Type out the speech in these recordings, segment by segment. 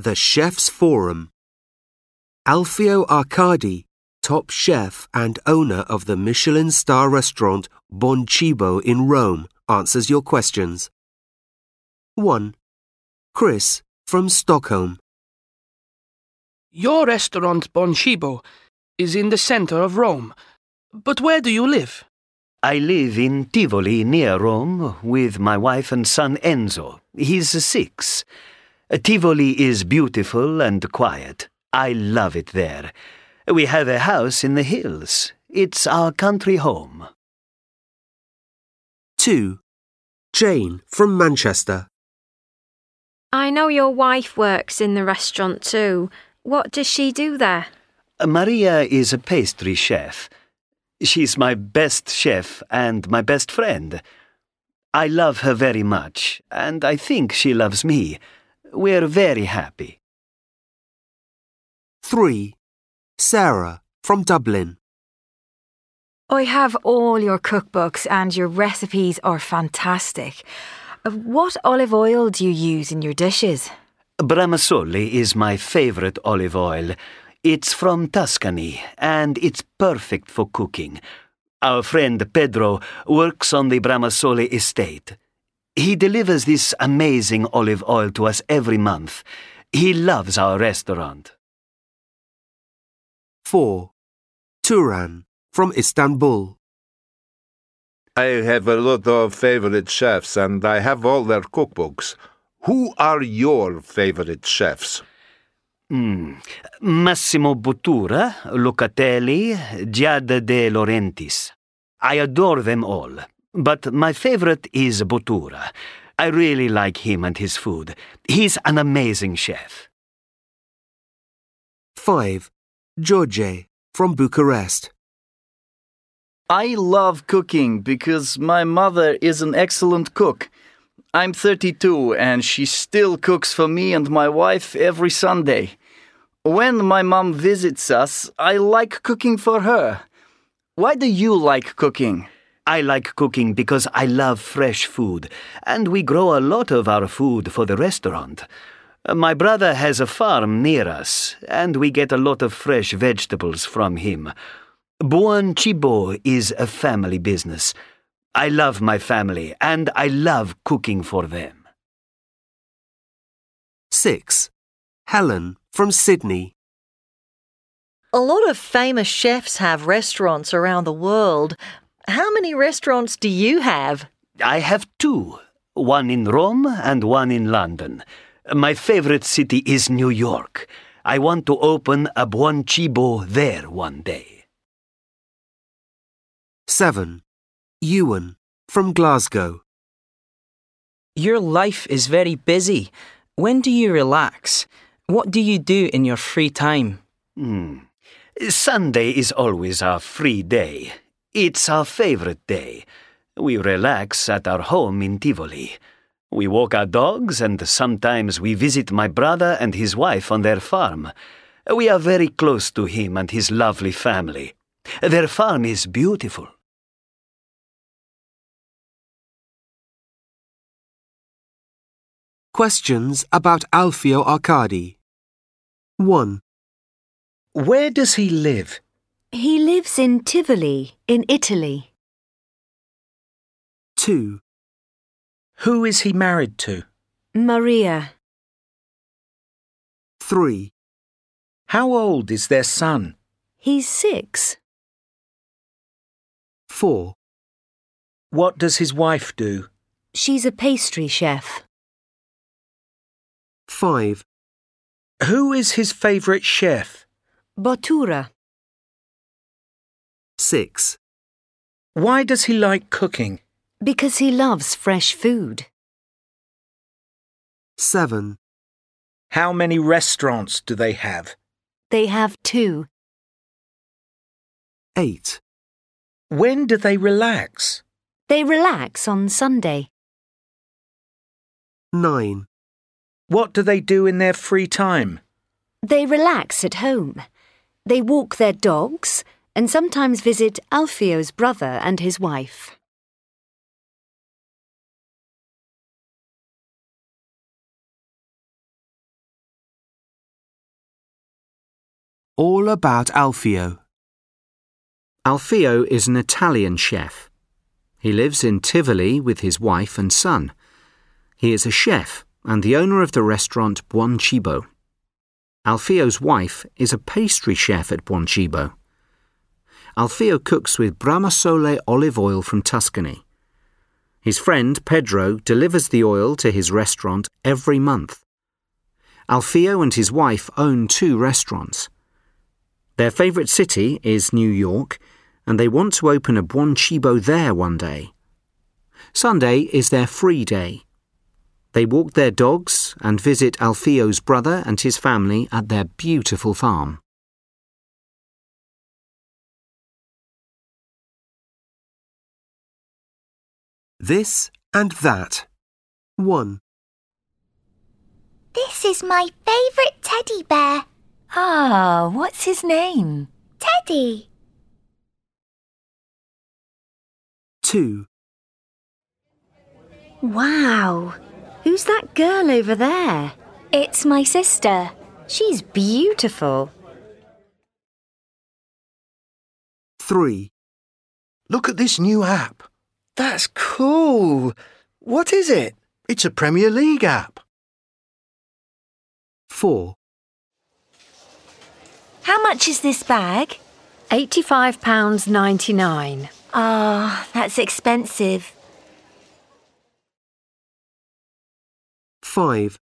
The Chef's Forum. Alfio Arcadi, top chef and owner of the Michelin star restaurant Buon Cibo in Rome, answers your questions. 1. Chris from Stockholm. Your restaurant Buon Cibo is in the center of Rome. But where do you live? I live in Tivoli near Rome with my wife and son Enzo. He's six. Tivoli is beautiful and quiet. I love it there. We have a house in the hills. It's our country home. 2. Jane from Manchester. I know your wife works in the restaurant too. What does she do there? Maria is a pastry chef. She's my best chef and my best friend. I love her very much, and I think she loves me. We're very happy. 3. Sarah from Dublin. I have all your cookbooks and your recipes are fantastic. Uh, What olive oil do you use in your dishes? Bramasole is my favorite olive oil. It's from Tuscany, and it's perfect for cooking. Our friend Pedro works on the Bramasole estate. He delivers this amazing olive oil to us every month. He loves our restaurant. 4. Turan from Istanbul. I have a lot of favorite chefs and I have all their cookbooks. Who are your favorite chefs? Mm. Massimo Bottura, Locatelli, Giada de Laurentiis. I adore them all, but my favorite is Bottura. I really like him and his food. He's an amazing chef. 5. George from Bucharest. I love cooking because my mother is an excellent cook. I'm 32 and she still cooks for me and my wife every Sunday. When my mom visits us, I like cooking for her. Why do you like cooking? I like cooking because I love fresh food, and we grow a lot of our food for the restaurant. My brother has a farm near us, and we get a lot of fresh vegetables from him. Buon Cibo is a family business. I love my family, and I love cooking for them. 6. Helen from Sydney. A lot of famous chefs have restaurants around the world. How many restaurants do you have? I have two one in Rome and one in London. My favorite city is New York. I want to open a Buon Cibo there one day. 7. Ewan from Glasgow. Your life is very busy. When do you relax? What do you do in your free time? Hmm. Sunday is always our free day. It's our favorite day. We relax at our home in Tivoli. We walk our dogs and sometimes we visit my brother and his wife on their farm. We are very close to him and his lovely family. Their farm is beautiful. Questions about Alfio Arcadi. 1. Where does he live? He lives in Tivoli, in Italy. 2. Who is he married to? Maria. 3. How old is their son? He's six. 4. What does his wife do? She's a pastry chef. 5. Who is his favourite chef? Bottura. 6. Why does he like cooking? Because he loves fresh food. 7. How many restaurants do they have? They have two. 8. When do they relax? They relax on Sunday. 9. What do they do in their free time? They relax at home. They walk their dogs and sometimes visit Alfio's brother and his wife. All about Alfio. Alfio is an Italian chef. He lives in Tivoli with his wife and son. He is a chef and the owner of the restaurant Buon Cibo. Alfio's wife is a pastry chef at Buon Cibo. Alfio cooks with Bramasole olive oil from Tuscany. His friend Pedro delivers the oil to his restaurant every month. Alfio and his wife own two restaurants. Their favourite city is New York, and they want to open a Buon Cibo there one day. Sunday is their free day. They walk their dogs and visit Alfio's brother and his family at their beautiful farm. This and that. 1. This is my favourite teddy bear. Ah, what's his name? Teddy. 2. Wow. Who's that girl over there? It's my sister. She's beautiful. 3. Look at this new app. That's cool. What is it? It's a Premier League app. 4. How much is this bag? £85.99. Ah, that's expensive. 5.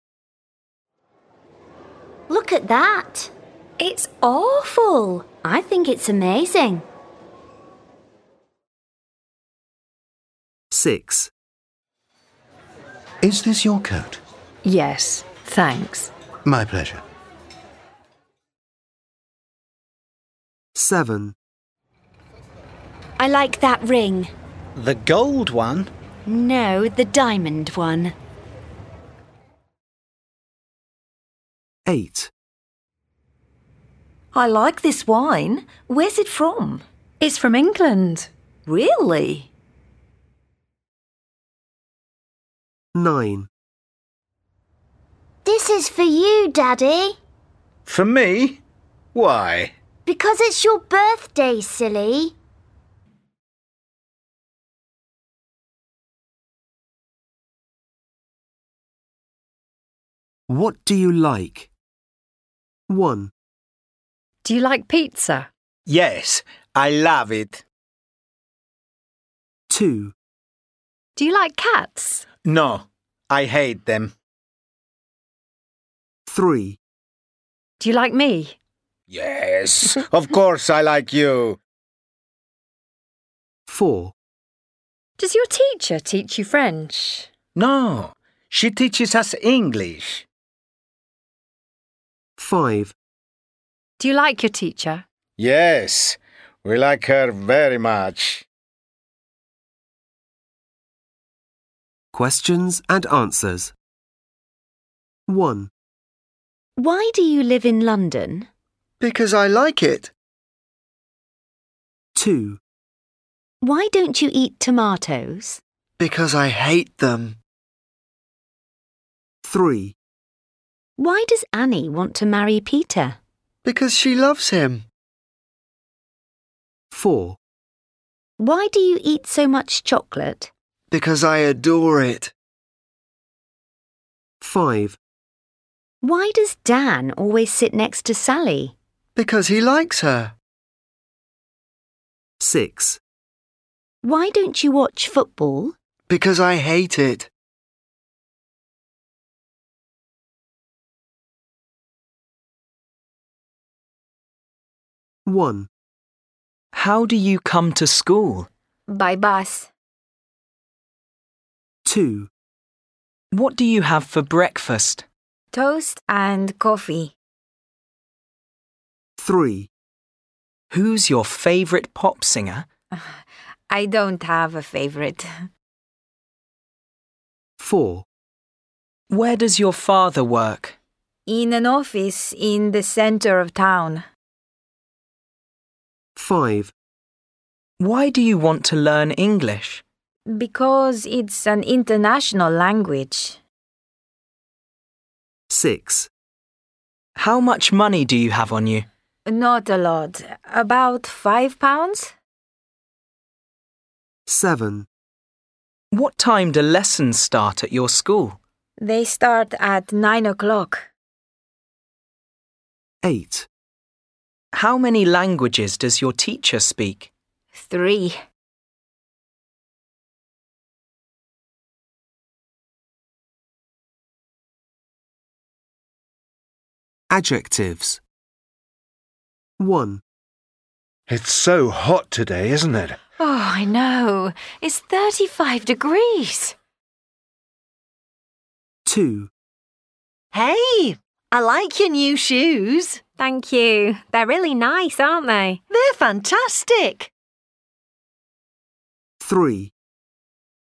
Look at that. It's awful. I think it's amazing. 6. Is this your coat? Yes, thanks. My pleasure. 7. I like that ring. The gold one? No, the diamond one. 8. I like this wine. Where's it from? It's from England. Really? 9. This is for you, Daddy. For me? Why? Because it's your birthday, silly. What do you like? 1. Do you like pizza? Yes, I love it. 2. Do you like cats? No, I hate them. 3. Do you like me? Yes, of course I like you. 4. Does your teacher teach you French? No, she teaches us English. 5. Do you like your teacher? Yes, we like her very much. Questions and answers. 1. Why do you live in London? Because I like it. 2. Why don't you eat tomatoes? Because I hate them. 3. Why does Annie want to marry Peter? Because she loves him. 4. Why do you eat so much chocolate? Because I adore it. 5. Why does Dan always sit next to Sally? Because he likes her. 6. Why don't you watch football? Because I hate it. One. How do you come to school? By bus. 2. What do you have for breakfast? Toast and coffee. 3. Who's your favourite pop singer? I don't have a favorite. 4. Where does your father work? In an office in the center of town. 5. Why do you want to learn English? Because it's an international language. 6. How much money do you have on you? Not a lot. About five pounds? 7. What time do lessons start at your school? They start at nine o'clock. 8. How many languages does your teacher speak? Three. Adjectives 1. It's so hot today, isn't it? Oh, I know. It's 35 degrees. 2. Hey, I like your new shoes. Thank you. They're really nice, aren't they? They're fantastic. 3.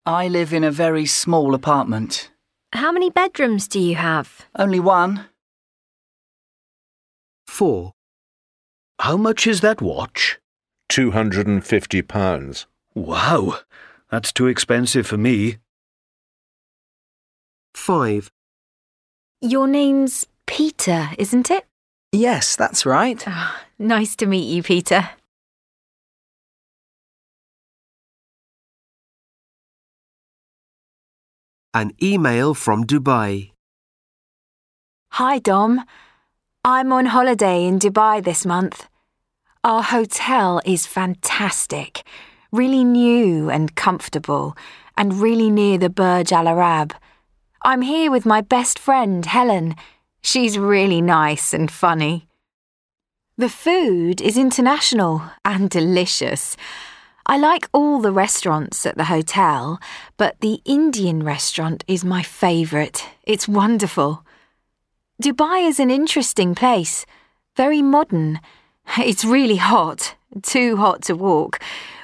I live in a very small apartment. How many bedrooms do you have? Only one. 4. How much is that watch? £250. Wow, that's too expensive for me. 5. Your name's Peter, isn't it? Yes, that's right. Oh, nice to meet you, Peter. An email from Dubai. Hi, Dom. I'm on holiday in Dubai this month. Our hotel is fantastic, really new and comfortable, and really near the Burj Al Arab. I'm here with my best friend, Helen. She's really nice and funny. The food is international and delicious. I like all the restaurants at the hotel, but the Indian restaurant is my favourite. It's wonderful. Dubai is an interesting place, very modern. It's really hot, too hot to walk.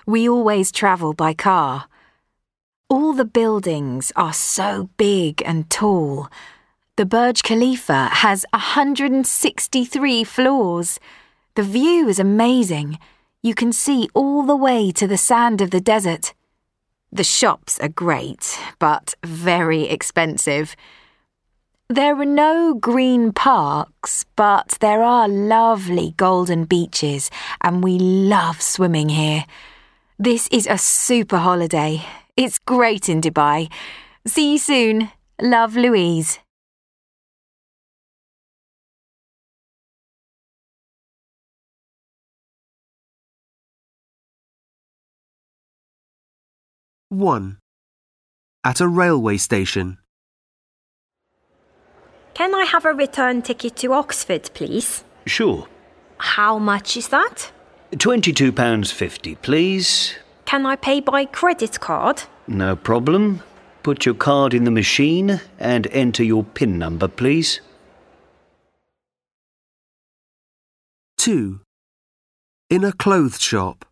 We always travel by car. All the buildings are so big and tall. The Burj Khalifa has 163 floors. The view is amazing. You can see all the way to the sand of the desert. The shops are great, but very expensive. There are no green parks, but there are lovely golden beaches, and we love swimming here. This is a super holiday. It's great in Dubai. See you soon. Love, Louise. One. At a railway station. Can I have a return ticket to Oxford, please? Sure. How much is that? £22.50, please. Can I pay by credit card? No problem. Put your card in the machine and enter your PIN number, please. 2. In a clothes shop.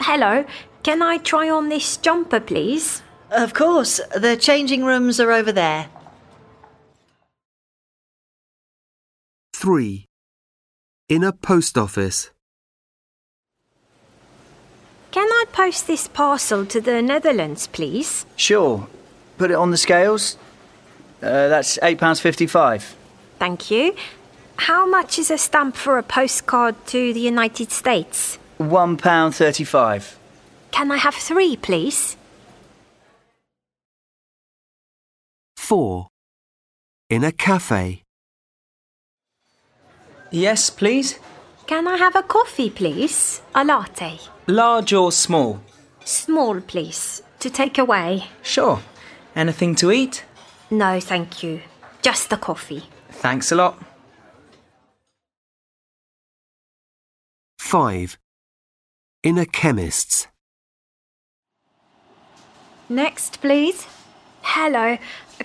Hello, can I try on this jumper, please? Of course, the changing rooms are over there. 3. In a post office. Can I post this parcel to the Netherlands, please? Sure. Put it on the scales. Uh, that's £8.55. Thank you. How much is a stamp for a postcard to the United States? £1.35. Can I have three, please? 4. In a cafe. Yes, please. Can I have a coffee, please? A latte. Large or small? Small, please. To take away. Sure. Anything to eat? No, thank you. Just the coffee. Thanks a lot. 5. In a chemist's. Next, please. Hello.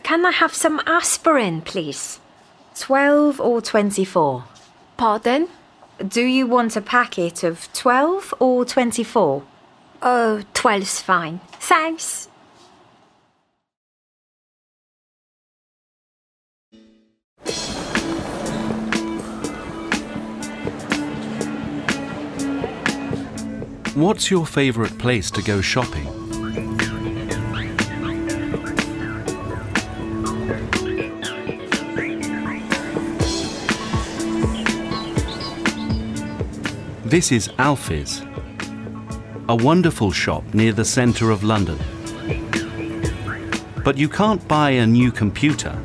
Can I have some aspirin, please? 12 or 24? Pardon? Do you want a packet of 12 or 24? Oh, 12's fine. Thanks. What's your favourite place to go shopping? This is Alfie's, a wonderful shop near the centre of London. But you can't buy a new computer,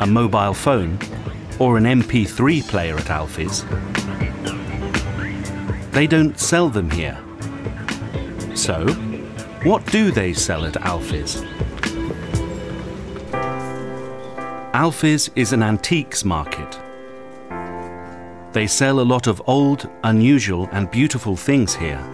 a mobile phone, or an MP3 player at Alfie's. They don't sell them here. So, what do they sell at Alfie's? Alfie's is an antiques market. They sell a lot of old, unusual, and beautiful things here.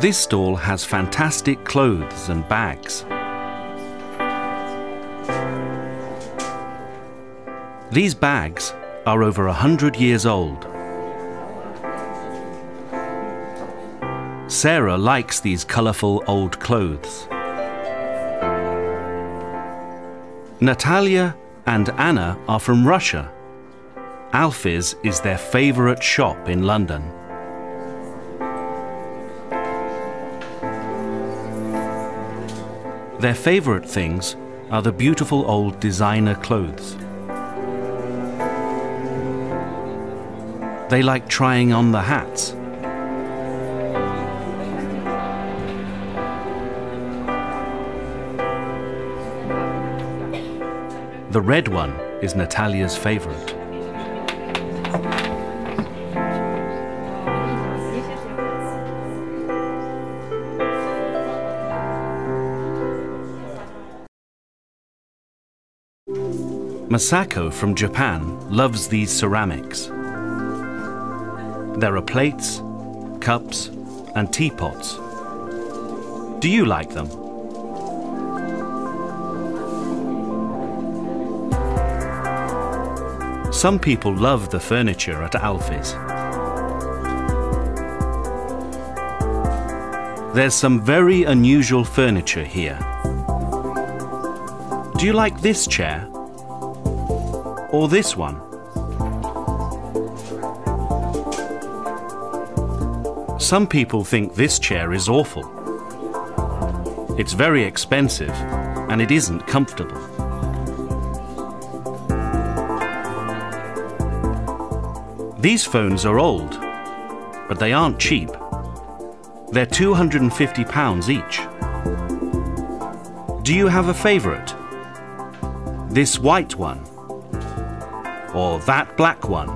This stall has fantastic clothes and bags. These bags are over a hundred years old. Sarah likes these colourful old clothes. Natalia and Anna are from Russia. Alfie's is their favourite shop in London. Their favourite things are the beautiful old designer clothes. They like trying on the hats. The red one is Natalia's favourite. Masako from Japan loves these ceramics. There are plates, cups, and teapots. Do you like them? Some people love the furniture at Alfie's. There's some very unusual furniture here. Do you like this chair? Or this one? Some people think this chair is awful. It's very expensive and it isn't comfortable. These phones are old, but they aren't cheap. They're £250 each. Do you have a favourite? This white one? Or that black one?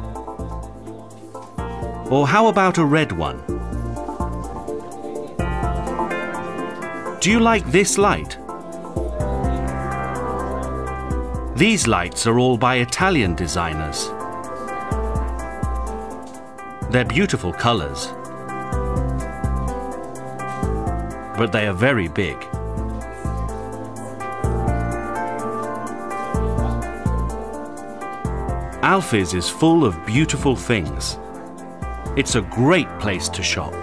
Or how about a red one? Do you like this light? These lights are all by Italian designers. They're beautiful colours. But they are very big. Alfie's is full of beautiful things. It's a great place to shop.